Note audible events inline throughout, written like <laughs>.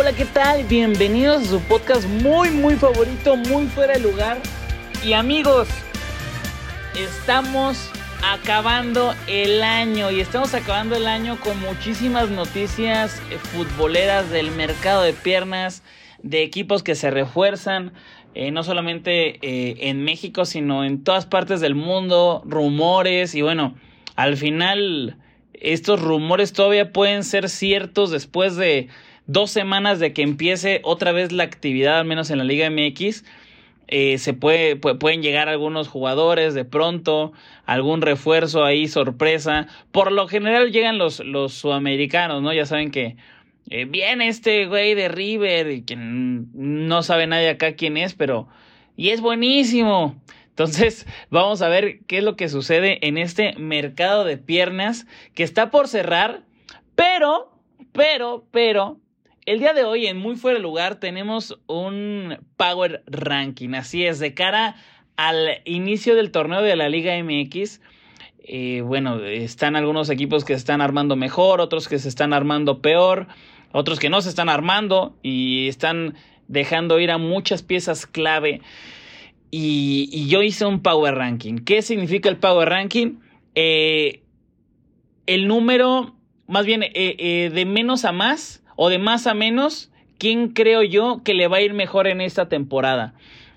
Hola, ¿qué tal? Bienvenidos a su podcast muy, muy favorito, muy fuera de lugar. Y amigos, estamos acabando el año y estamos acabando el año con muchísimas noticias eh, futboleras del mercado de piernas, de equipos que se refuerzan, eh, no solamente eh, en México, sino en todas partes del mundo, rumores y bueno, al final estos rumores todavía pueden ser ciertos después de dos semanas de que empiece otra vez la actividad, al menos en la Liga MX. Eh, se puede, pueden llegar algunos jugadores de pronto, algún refuerzo ahí, sorpresa. Por lo general llegan los, los sudamericanos, ¿no? Ya saben que eh, viene este güey de River, y que no sabe nadie acá quién es, pero... Y es buenísimo. Entonces, <laughs> vamos a ver qué es lo que sucede en este mercado de piernas que está por cerrar, pero, pero, pero, el día de hoy, en Muy Fuera de Lugar, tenemos un Power Ranking. Así es, de cara al inicio del torneo de la Liga MX. Eh, bueno, están algunos equipos que se están armando mejor, otros que se están armando peor, otros que no se están armando y están dejando ir a muchas piezas clave. Y, yo hice un Power Ranking. ¿Qué significa el Power Ranking? Eh, el número, más bien, eh, de menos a más o de más a menos, ¿quién creo yo que le va a ir mejor en esta temporada?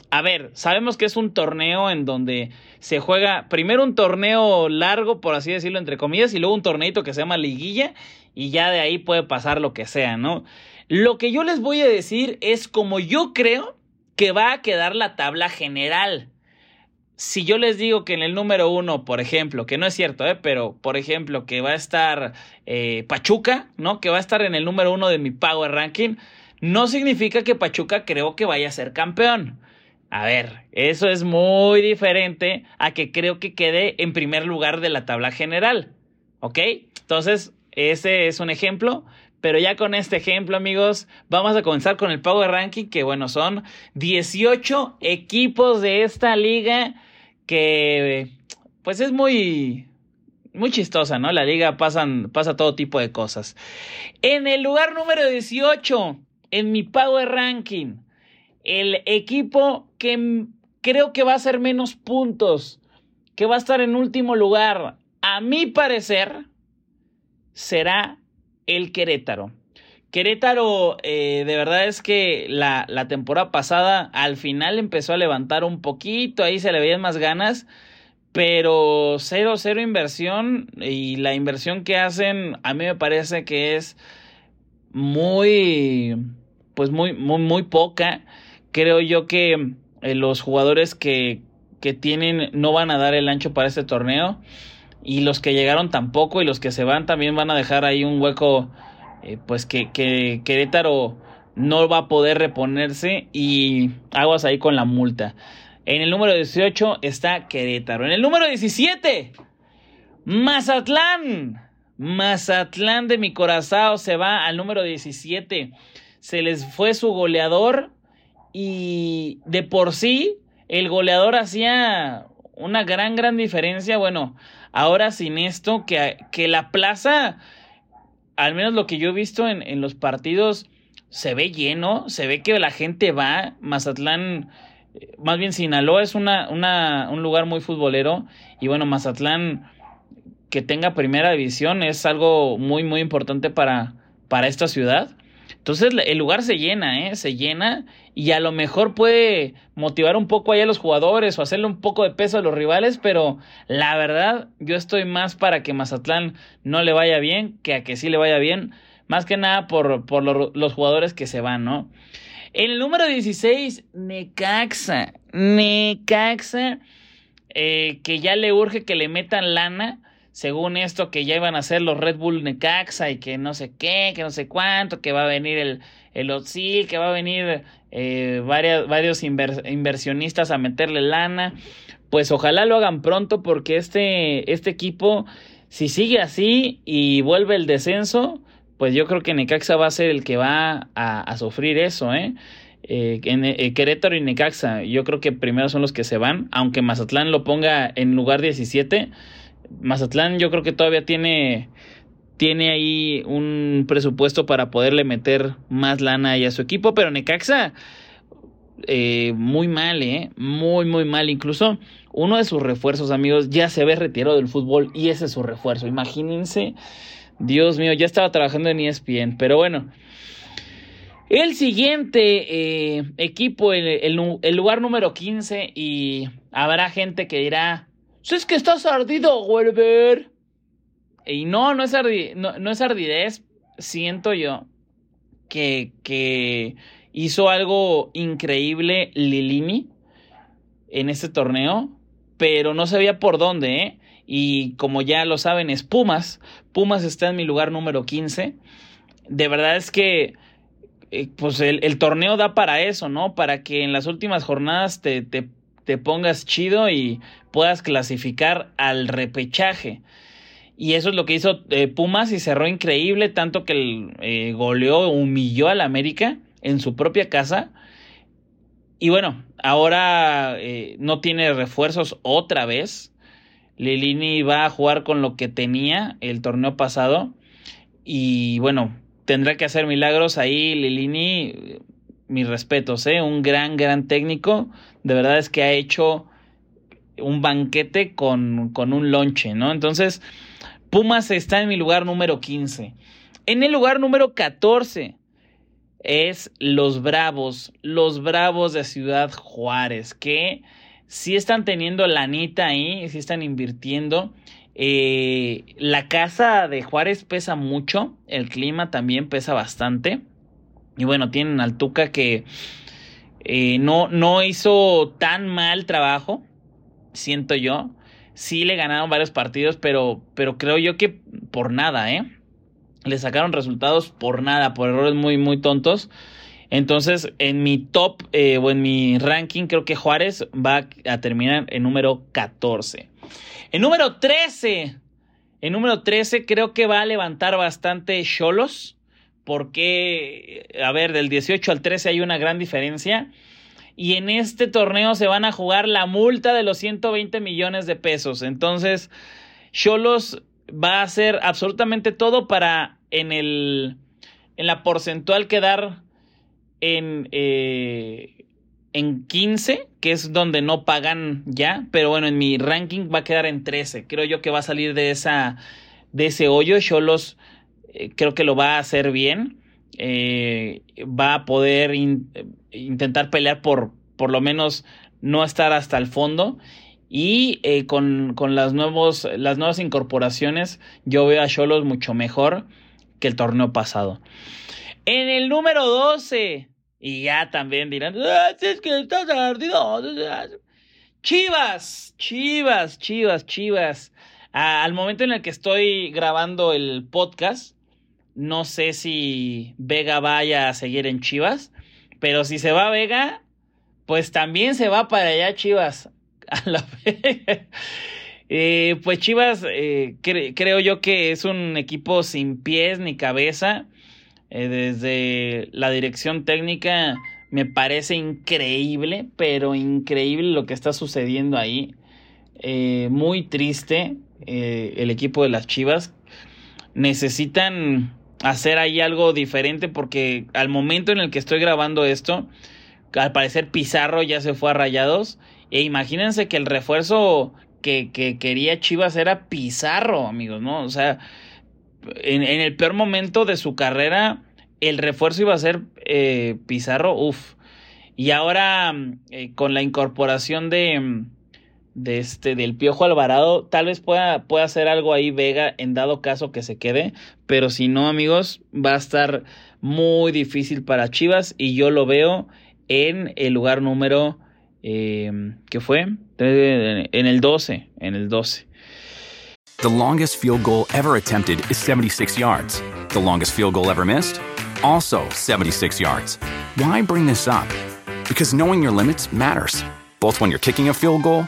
A ver, sabemos que es un torneo en donde se juega primero un torneo largo, por así decirlo, entre comillas, y luego un torneito que se llama liguilla, y ya de ahí puede pasar lo que sea, ¿no? Lo que yo les voy a decir es como yo creo que va a quedar la tabla general si yo les digo que en el número uno, por ejemplo, que no es cierto, ¿eh? pero por ejemplo, que va a estar eh, Pachuca, ¿no? Que va a estar en el número uno de mi Power Ranking, no significa que Pachuca creo que vaya a ser campeón. A ver, eso es muy diferente a que creo que quede en primer lugar de la tabla general. ¿Ok? Entonces, ese es un ejemplo. Pero ya con este ejemplo, amigos, vamos a comenzar con el Power Ranking, que bueno, son 18 equipos de esta liga que pues es muy muy chistosa, ¿no? La liga pasan, pasa todo tipo de cosas. En el lugar número 18, en mi Power Ranking, el equipo que creo que va a hacer menos puntos, que va a estar en último lugar, a mi parecer, será el Querétaro. Querétaro, eh, de verdad es que la, la, temporada pasada al final empezó a levantar un poquito, ahí se le veían más ganas, pero cero, cero inversión y la inversión que hacen a mí me parece que es muy, pues muy, muy, muy poca. Creo yo que eh, los jugadores que, que tienen no van a dar el ancho para este torneo y los que llegaron tampoco y los que se van también van a dejar ahí un hueco eh, pues que, que Querétaro no va a poder reponerse y aguas ahí con la multa. En el número 18 está Querétaro. En el número 17, Mazatlán. Mazatlán de mi corazón se va al número 17. Se les fue su goleador y de por sí el goleador hacía una gran, gran diferencia. Bueno, ahora sin esto, que, que la plaza al menos lo que yo he visto en, los partidos, se ve lleno, se ve que la gente va. Mazatlán, eh, más bien Sinaloa es una, una, un lugar muy futbolero. Y bueno, Mazatlán que tenga primera división es algo muy, muy importante para, para esta ciudad. Entonces el lugar se llena, ¿eh? Se llena y a lo mejor puede motivar un poco ahí a los jugadores o hacerle un poco de peso a los rivales, pero la verdad yo estoy más para que Mazatlán no le vaya bien que a que sí le vaya bien, más que nada por, por los jugadores que se van, ¿no? El número 16, Necaxa. Necaxa, eh, que ya le urge que le metan lana según esto que ya iban a ser los Red Bull Necaxa y que no sé qué, que no sé cuánto, que va a venir el, el Otsil, que va a venir eh, varios inversionistas a meterle lana. Pues ojalá lo hagan pronto porque este, este equipo, si sigue así y vuelve el descenso, pues yo creo que Necaxa va a ser el que va a, sufrir eso, ¿eh? Eh, en, eh, Querétaro y Necaxa, yo creo que primero son los que se van, aunque Mazatlán lo ponga en lugar 17 Mazatlán yo creo que todavía tiene, tiene ahí un presupuesto para poderle meter más lana ahí a su equipo, pero Necaxa eh, muy mal, ¿eh? Muy, muy mal. Incluso uno de sus refuerzos, amigos, ya se ve retirado del fútbol y ese es su refuerzo. Imagínense, Dios mío, ya estaba trabajando en ESPN, pero bueno. El siguiente eh, equipo, el, el, lugar número 15, y habrá gente que dirá, si es que estás ardido, Werber. Y no, no es, no, es ardidez. Siento yo que, que hizo algo increíble Lilini en este torneo, pero no sabía por dónde, ¿eh? Y como ya lo saben, es Pumas. Pumas está en mi lugar número 15. De verdad es que eh, pues el, el, torneo da para eso, ¿no? Para que en las últimas jornadas te, te te pongas chido y puedas clasificar al repechaje. Y eso es lo que hizo eh, Pumas y cerró increíble, tanto que eh, goleó, humilló al América en su propia casa. Y bueno, ahora eh, no tiene refuerzos otra vez. Lilini va a jugar con lo que tenía el torneo pasado. Y bueno, tendrá que hacer milagros ahí. Lilini mis respetos, ¿eh? un gran, gran técnico. De verdad es que ha hecho un banquete con, con un lonche, ¿no? Entonces, Pumas está en mi lugar número 15. En el lugar número 14 es los Bravos, los Bravos de Ciudad Juárez, que sí están teniendo lanita ahí, sí están invirtiendo. Eh, la casa de Juárez pesa mucho, el clima también pesa bastante. Y bueno, tienen al Tuca que eh, no, no hizo tan mal trabajo, siento yo. Sí le ganaron varios partidos, pero, pero creo yo que por nada, ¿eh? Le sacaron resultados por nada, por errores muy, muy tontos. Entonces, en mi top eh, o en mi ranking, creo que Juárez va a terminar en número 14. En número 13, en número 13 creo que va a levantar bastante Cholos porque, a ver, del 18 al 13 hay una gran diferencia. Y en este torneo se van a jugar la multa de los 120 millones de pesos. Entonces, Cholos va a hacer absolutamente todo para en el en la porcentual quedar en eh, en 15, que es donde no pagan ya, pero bueno, en mi ranking va a quedar en 13. Creo yo que va a salir de esa de ese hoyo. Cholos eh, creo que lo va a hacer bien. Eh, va a poder intentar pelear por por lo menos no estar hasta el fondo. Y eh, con, las, nuevos, las nuevas incorporaciones, yo veo a Cholos mucho mejor que el torneo pasado. En el número 12, y ya también dirán, ah, es que estás ardido. Chivas, Chivas, Chivas, Chivas. al momento en el que estoy grabando el podcast, no sé si Vega vaya a seguir en Chivas, pero si se va Vega, pues también se va para allá Chivas. <laughs> A la. Eh, pues Chivas, eh, creo yo que es un equipo sin pies ni cabeza. Eh, desde la dirección técnica me parece increíble, pero increíble lo que está sucediendo ahí. muy triste el equipo de las Chivas. Necesitan hacer ahí algo diferente porque al momento en el que estoy grabando esto, al parecer Pizarro ya se fue a Rayados. E imagínense que el refuerzo que, quería Chivas era Pizarro, amigos, ¿no? O sea, en, el peor momento de su carrera, el refuerzo iba a ser eh, Pizarro, uff. Y ahora, eh, con la incorporación de, de este, del Piojo Alvarado, tal vez pueda, pueda hacer algo ahí Vega en dado caso que se quede, pero si no, amigos, va a estar muy difícil para Chivas y yo lo veo en el lugar número eh, ¿qué fue? En el 12, en el 12. The longest field goal ever attempted is 76 yards. The longest field goal ever missed? Also 76 yards. Why bring this up? Because knowing your limits matters, both when you're kicking a field goal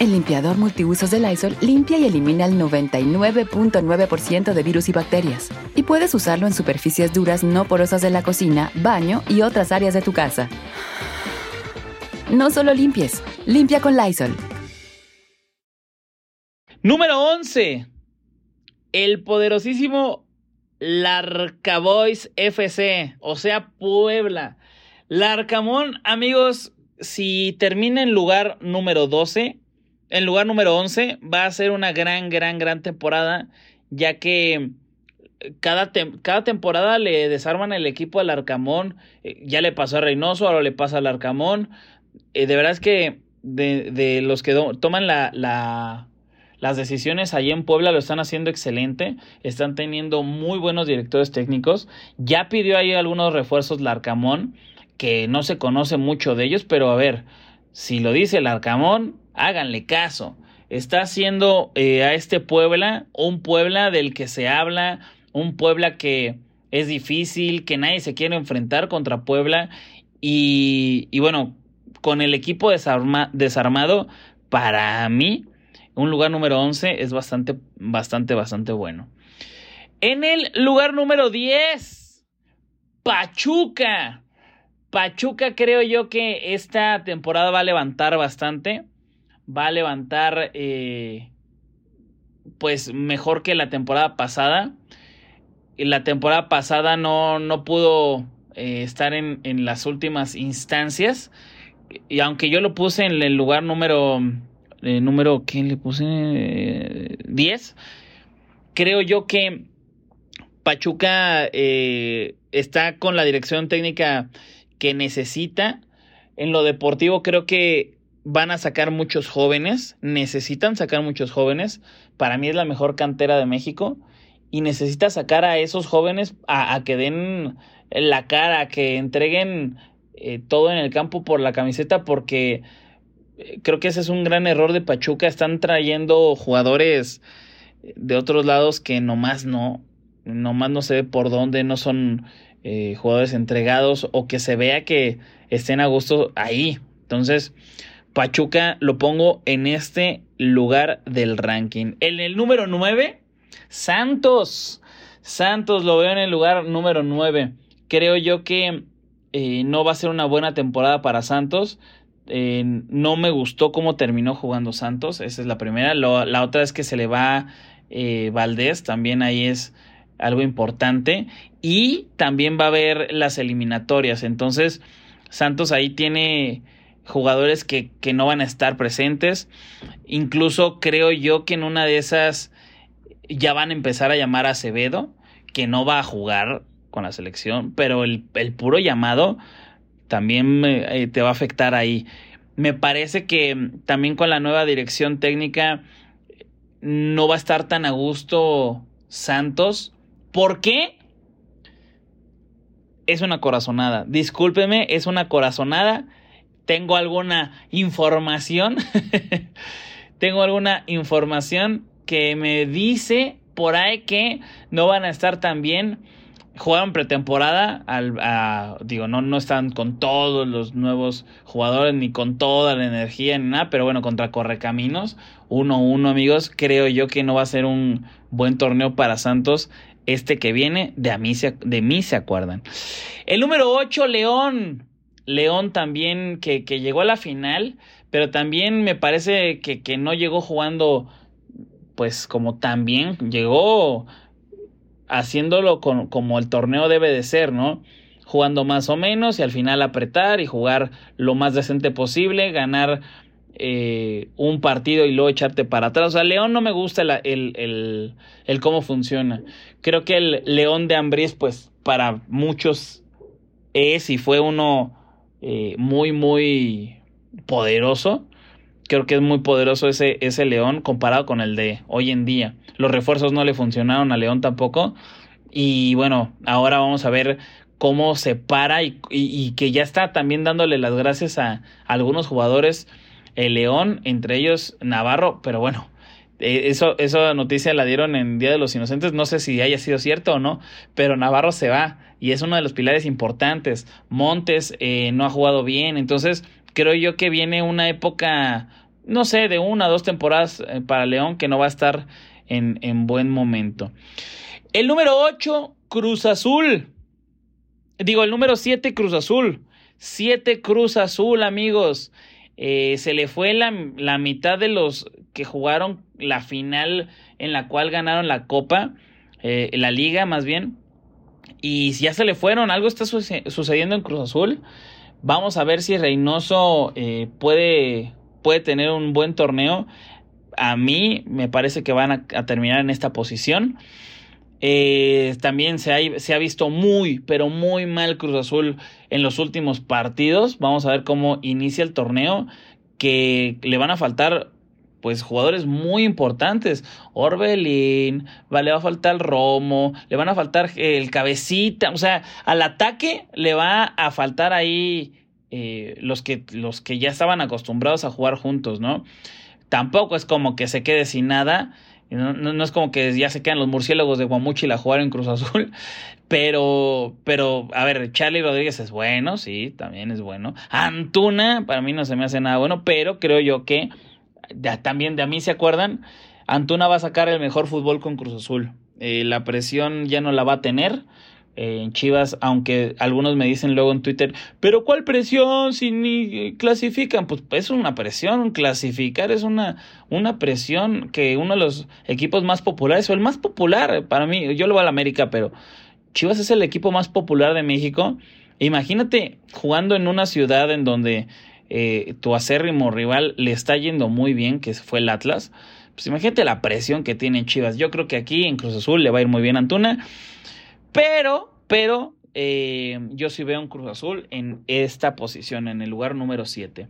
El limpiador multiusos de Lysol limpia y elimina el 99.9% de virus y bacterias. Y puedes usarlo en superficies duras no porosas de la cocina, baño y otras áreas de tu casa. No solo limpies, limpia con Lysol. Número 11. El poderosísimo Larcaboys FC, o sea, Puebla. Larcamón, amigos, si termina en lugar número 12, en lugar número 11 va a ser una gran, gran, gran temporada, ya que eh, cada, cada temporada le desarman el equipo al Arcamón. Eh, ya le pasó a Reynoso, ahora le pasa al Arcamón. Eh, de verdad es que de, los que toman la, las decisiones allí en Puebla lo están haciendo excelente. Están teniendo muy buenos directores técnicos. Ya pidió ahí algunos refuerzos Larcamón, que no se conoce mucho de ellos, pero a ver, si lo dice el Arcamón, háganle caso. Está haciendo eh, a este Puebla un Puebla del que se habla, un Puebla que es difícil, que nadie se quiere enfrentar contra Puebla. Y, bueno, con el equipo desarmado, para mí, un lugar número 11 es bastante, bastante, bastante bueno. En el lugar número 10, Pachuca. Pachuca creo yo que esta temporada va a levantar bastante va a levantar eh, pues mejor que la temporada pasada. La temporada pasada no, no pudo eh, estar en, en, las últimas instancias. Y aunque yo lo puse en el lugar número... Eh, número, ¿qué le puse? 10. creo yo que Pachuca está con la dirección técnica que necesita. En lo deportivo creo que van a sacar muchos jóvenes, necesitan sacar muchos jóvenes. Para mí es la mejor cantera de México y necesita sacar a esos jóvenes a, que den la cara, a que entreguen eh, todo en el campo por la camiseta porque eh, creo que ese es un gran error de Pachuca. Están trayendo jugadores de otros lados que nomás no, nomás no se ve por dónde, no son eh, jugadores entregados o que se vea que estén a gusto ahí. Entonces, Pachuca lo pongo en este lugar del ranking. En el número 9, Santos. Santos lo veo en el lugar número 9. Creo yo que eh, no va a ser una buena temporada para Santos. Eh, no me gustó cómo terminó jugando Santos. Esa es la primera. la otra es que se le va eh, Valdés. También ahí es algo importante. Y también va a haber las eliminatorias. Entonces, Santos ahí tiene jugadores que, que no van a estar presentes. Incluso creo yo que en una de esas ya van a empezar a llamar a Acevedo, que no va a jugar con la selección, pero el, puro llamado también eh, te va a afectar ahí. Me parece que también con la nueva dirección técnica no va a estar tan a gusto Santos. ¿Por qué? Es una corazonada. Discúlpeme, es una corazonada tengo alguna información, <laughs> tengo alguna información que me dice por ahí que no van a estar tan bien jugaron pretemporada, al, digo, no, no están con todos los nuevos jugadores, ni con toda la energía, ni nada, pero bueno, contra Correcaminos, 1-1 amigos, creo yo que no va a ser un buen torneo para Santos este que viene, de, a mí se, de mí se acuerdan. El número 8, León. León también que, que, llegó a la final, pero también me parece que, que no llegó jugando pues como tan bien, llegó haciéndolo con, como el torneo debe de ser, ¿no? Jugando más o menos y al final apretar y jugar lo más decente posible, ganar eh, un partido y luego echarte para atrás. O sea, León no me gusta el, el, el, cómo funciona. Creo que el León de Ambriz, pues para muchos es y fue uno eh, muy, muy poderoso. Creo que es muy poderoso ese, ese León comparado con el de hoy en día. Los refuerzos no le funcionaron a León tampoco. Y bueno, ahora vamos a ver cómo se para y, que ya está también dándole las gracias a, algunos jugadores. El León, entre ellos Navarro, pero bueno, eh, eso, esa noticia la dieron en Día de los Inocentes, no sé si haya sido cierto o no, pero Navarro se va y es uno de los pilares importantes. Montes eh, no ha jugado bien, entonces creo yo que viene una época, no sé, de una o dos temporadas eh, para León que no va a estar en, buen momento. El número 8, Cruz Azul. Digo, el número 7, Cruz Azul. 7 Cruz Azul, amigos. Se le fue la, la, mitad de los que jugaron la final en la cual ganaron la copa, eh, la liga más bien. Y ya se le fueron, algo está sucediendo en Cruz Azul. Vamos a ver si Reynoso eh, puede, puede tener un buen torneo a mí me parece que van a, terminar en esta posición. Eh, también se ha, se ha, visto muy, pero muy mal Cruz Azul en los últimos partidos. Vamos a ver cómo inicia el torneo. Que le van a faltar, pues, jugadores muy importantes. Orbelín, le va a faltar Romo, le van a faltar el Cabecita. O sea, al ataque le va a faltar ahí eh, los, que, los que ya estaban acostumbrados a jugar juntos, ¿no? tampoco es como que se quede sin nada. No, no, es como que ya se quedan los murciélagos de Guamuchil a jugar en Cruz Azul. <laughs> Pero, pero, a ver, Charlie Rodríguez es bueno, sí, también es bueno. Antuna, para mí no se me hace nada bueno, pero creo yo que también de a mí se acuerdan. Antuna va a sacar el mejor fútbol con Cruz Azul. Eh, la presión ya no la va a tener en Chivas, aunque algunos me dicen luego en Twitter, pero ¿cuál presión si ni clasifican? Pues es una presión, clasificar es una, una presión que uno de los equipos más populares, o el más popular para mí, yo lo voy a la América, pero Chivas es el equipo más popular de México. Imagínate jugando en una ciudad en donde eh, tu acérrimo rival le está yendo muy bien, que fue el Atlas. Pues imagínate la presión que tiene Chivas. Yo creo que aquí en Cruz Azul le va a ir muy bien a Antuna. Pero, pero, eh, yo sí veo un Cruz Azul en esta posición, en el lugar número 7.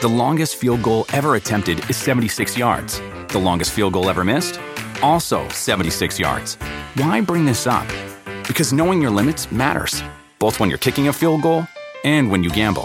The longest field goal ever attempted is 76 yards. The longest field goal ever missed? Also 76 yards. Why bring this up? Because knowing your limits matters, both when you're kicking a field goal and when you gamble.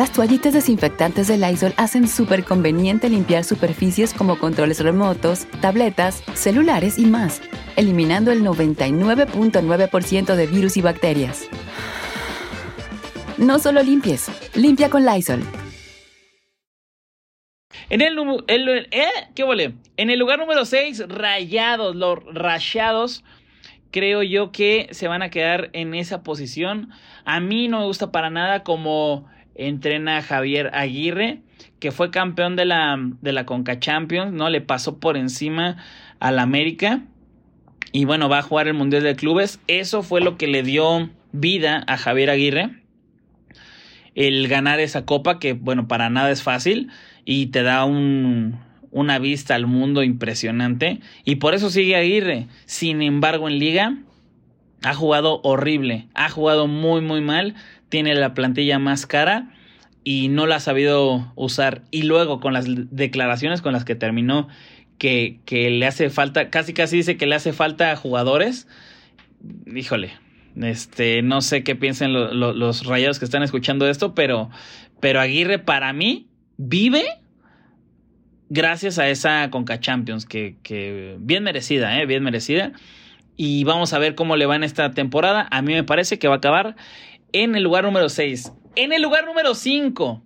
Las toallitas desinfectantes de Lysol hacen súper conveniente limpiar superficies como controles remotos, tabletas, celulares y más, eliminando el 99.9% de virus y bacterias. No solo limpies, limpia con Lysol. En el, ¿eh? ¿Qué En el lugar número 6, rayados, los rayados creo yo que se van a quedar en esa posición. A mí no me gusta para nada como entrena Javier Aguirre, que fue campeón de la, de la Conca Champions, ¿no? Le pasó por encima al América. Y bueno, va a jugar el Mundial de Clubes. Eso fue lo que le dio vida a Javier Aguirre. El ganar esa copa, que bueno, para nada es fácil. Y te da un, una vista al mundo impresionante. Y por eso sigue Aguirre. Sin embargo, en liga ha jugado horrible, ha jugado muy muy mal, tiene la plantilla más cara y no la ha sabido usar. Y luego con las declaraciones con las que terminó, que, que le hace falta, casi casi dice que le hace falta jugadores, híjole, este, no sé qué piensen los rayados que están escuchando esto, pero, pero Aguirre para mí vive gracias a esa Conca Champions, que, que bien merecida, ¿eh? bien merecida. Y vamos a ver cómo le va en esta temporada. A mí me parece que va a acabar en el lugar número 6. En el lugar número 5.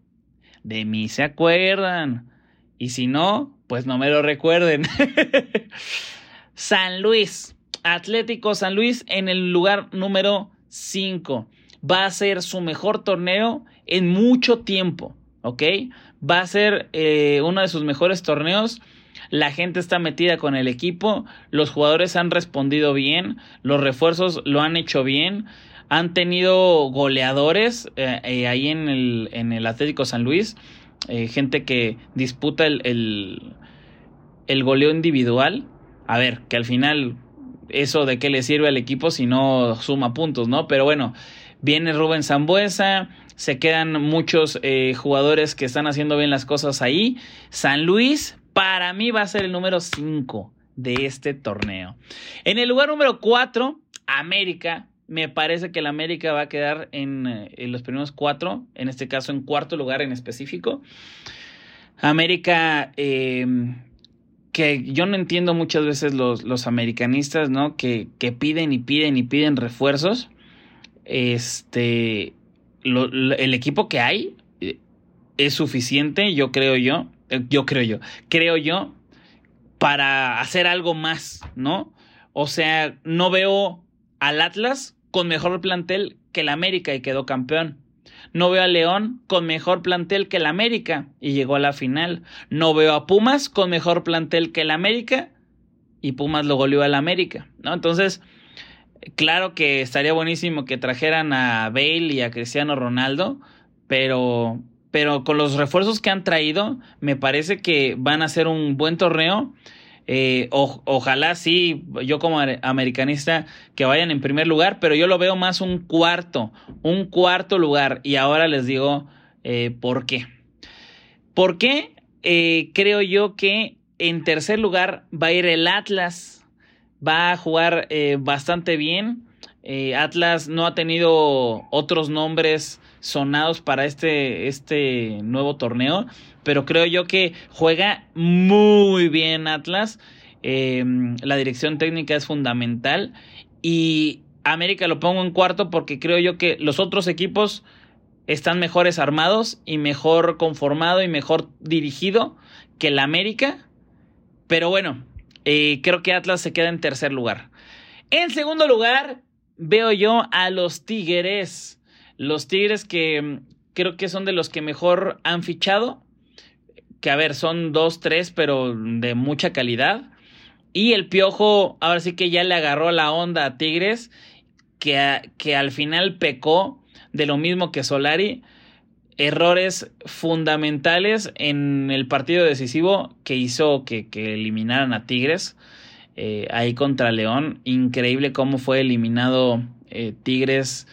De mí se acuerdan. Y si no, pues no me lo recuerden. <laughs> San Luis. Atlético San Luis en el lugar número 5. Va a ser su mejor torneo en mucho tiempo. ¿Ok? Va a ser eh, uno de sus mejores torneos. La gente está metida con el equipo. Los jugadores han respondido bien. Los refuerzos lo han hecho bien. Han tenido goleadores eh, eh, ahí en el, en el Atlético San Luis. gente que disputa el, el, el goleo individual. A ver, que al final eso de qué le sirve al equipo si no suma puntos, ¿no? Pero bueno, viene Rubén Zambuesa, se quedan muchos eh, jugadores que están haciendo bien las cosas ahí. San Luis, para mí, va a ser el número 5 de este torneo. En el lugar número 4, América. Me parece que el América va a quedar en, eh, en los primeros cuatro, en este caso en cuarto lugar en específico. América eh, que yo no entiendo muchas veces los, los americanistas, ¿no? Que, que, piden y piden y piden refuerzos. Este, el equipo que hay eh, es suficiente, yo creo yo, yo creo yo, creo yo, para hacer algo más, ¿no? O sea, no veo al Atlas con mejor plantel que el América y quedó campeón. No veo a León con mejor plantel que el América y llegó a la final. No veo a Pumas con mejor plantel que el América y Pumas lo goleó al América, ¿no? Entonces, claro que estaría buenísimo que trajeran a Bale y a Cristiano Ronaldo, pero pero con los refuerzos que han traído, me parece que van a ser un buen torneo eh, ojalá sí, yo como americanista, que vayan en primer lugar, pero yo lo veo más un cuarto, un cuarto lugar. Y ahora les digo eh, por qué. ¿Por qué? Eh, creo yo que en tercer lugar va a ir el Atlas. Va a jugar bastante bien. Atlas no ha tenido otros nombres sonados para este, este nuevo torneo pero creo yo que juega muy bien Atlas. Em, la dirección técnica es fundamental. Y América lo pongo en cuarto porque creo yo que los otros equipos están mejores armados y mejor conformado y mejor dirigido que el América. Pero bueno, eh, creo que Atlas se queda en tercer lugar. En segundo lugar, veo yo a los Tigres. Los Tigres que mm, creo que son de los que mejor han fichado que a ver, son dos, tres, pero de mucha calidad. Y el Piojo, ahora sí que ya le agarró la onda a Tigres, que, que al final pecó de lo mismo que Solari. Errores fundamentales en el partido decisivo que hizo que, eliminaran a Tigres. Eh, ahí contra León. Increíble cómo fue eliminado eh, Tigres.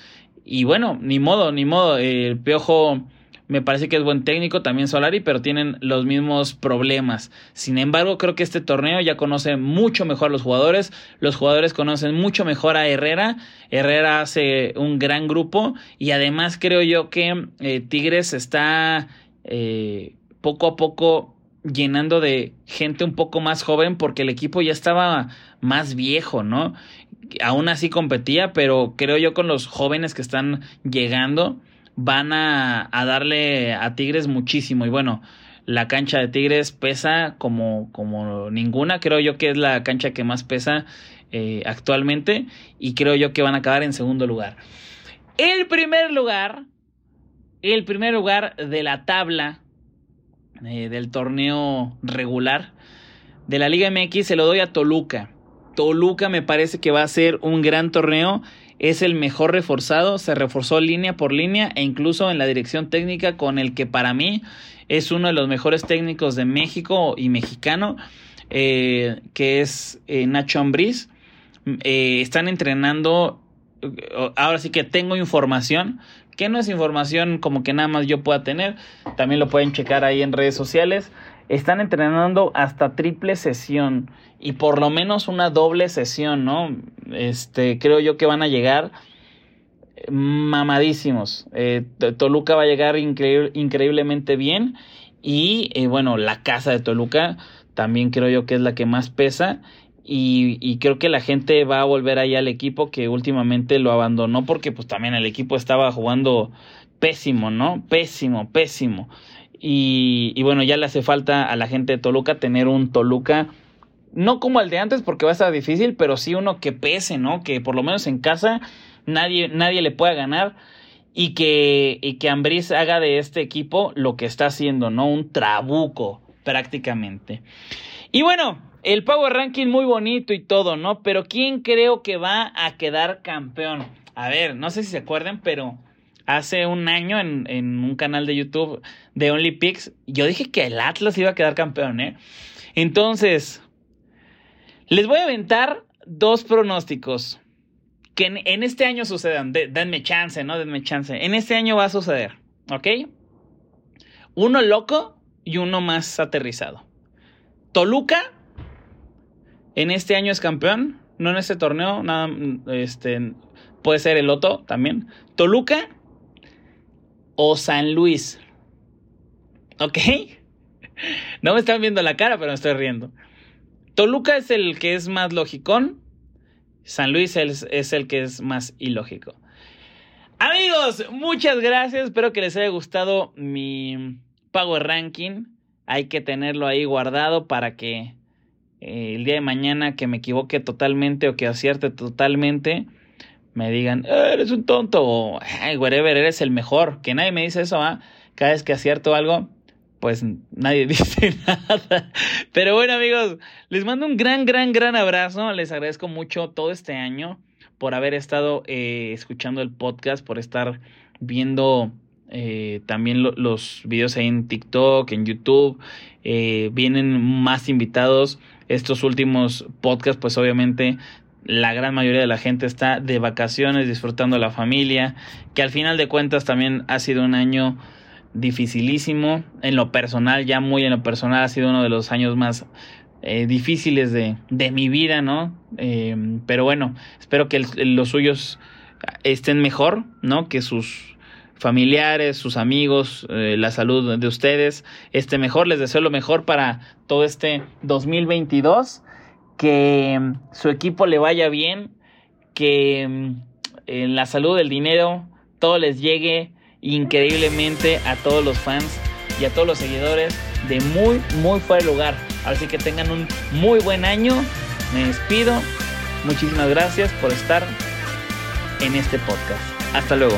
Y bueno, ni modo, ni modo. el Piojo me parece que es buen técnico también Solari, pero tienen los mismos problemas. Sin embargo, creo que este torneo ya conoce mucho mejor a los jugadores. Los jugadores conocen mucho mejor a Herrera. Herrera hace un gran grupo y además creo yo que eh, Tigres está eh, poco a poco llenando de gente un poco más joven porque el equipo ya estaba más viejo, ¿no? Aún así competía, pero creo yo con los jóvenes que están llegando van a, darle a Tigres muchísimo. Y bueno, la cancha de Tigres pesa como, como ninguna. Creo yo que es la cancha que más pesa eh, actualmente. Y creo yo que van a acabar en segundo lugar. El primer lugar, el primer lugar de la tabla eh, del torneo regular de la Liga MX se lo doy a Toluca. Toluca me parece que va a ser un gran torneo es el mejor reforzado, se reforzó línea por línea e incluso en la dirección técnica con el que para mí es uno de los mejores técnicos de México y mexicano, eh, que es eh, Nacho Ambriz. Eh, están entrenando ahora sí que tengo información, que no es información como que nada más yo pueda tener, también lo pueden checar ahí en redes sociales. Están entrenando hasta triple sesión y por lo menos una doble sesión, ¿no? Este, creo yo que van a llegar mamadísimos. Eh, Toluca va a llegar increíblemente bien y eh, bueno, la casa de Toluca también creo yo que es la que más pesa y, creo que la gente va a volver ahí al equipo que últimamente lo abandonó porque pues también el equipo estaba jugando pésimo, ¿no? Pésimo, pésimo. Y, bueno, ya le hace falta a la gente de Toluca tener un Toluca, no como el de antes porque va a estar difícil, pero sí uno que pese, ¿no? Que por lo menos en casa nadie, nadie le pueda ganar y que, y que Ambris haga de este equipo lo que está haciendo, ¿no? Un trabuco prácticamente. Y bueno, el Power Ranking muy bonito y todo, ¿no? Pero ¿quién creo que va a quedar campeón? A ver, no sé si se acuerdan, pero hace un año en, un canal de YouTube de Only yo dije que el Atlas iba a quedar campeón, ¿eh? Entonces, les voy a aventar dos pronósticos que en, este año sucedan. denme chance, ¿no? Denme chance. En este año va a suceder, ¿ok? Uno loco y uno más aterrizado. Toluca en este año es campeón, no en este torneo, nada, este, puede ser el Loto también. Toluca o San Luis. ¿Ok? <laughs> No me están viendo la cara, pero me estoy riendo. Toluca es el que es más logicón. San Luis es, es el que es más ilógico. Amigos, muchas gracias. Espero que les haya gustado mi Power Ranking. Hay que tenerlo ahí guardado para que eh, el día de mañana que me equivoque totalmente o que acierte totalmente, me digan, eh, eres un tonto o, ay, whatever, eres el mejor. Que nadie me dice eso, ¿ah? Cada vez que acierto algo, pues nadie <laughs> dice nada. Pero bueno, amigos, les mando un gran, gran, gran abrazo. Les agradezco mucho todo este año por haber estado eh, escuchando el podcast, por estar viendo también los videos ahí en TikTok, en YouTube. vienen más invitados estos últimos podcasts, pues obviamente la gran mayoría de la gente está de vacaciones, disfrutando la familia, que al final de cuentas también ha sido un año dificilísimo. En lo personal, ya muy en lo personal, ha sido uno de los años más eh, difíciles de, de, mi vida, ¿no? Eh, pero bueno, espero que los suyos estén mejor, ¿no? Que sus familiares, sus amigos, eh, la salud de ustedes esté mejor. Les deseo lo mejor para todo este 2022. Que mm, su equipo le vaya bien. Que mm, en la salud, el dinero, todo les llegue increíblemente a todos los fans y a todos los seguidores de muy, muy fuera de lugar. Así que tengan un muy buen año. Me despido. Muchísimas gracias por estar en este podcast. Hasta luego.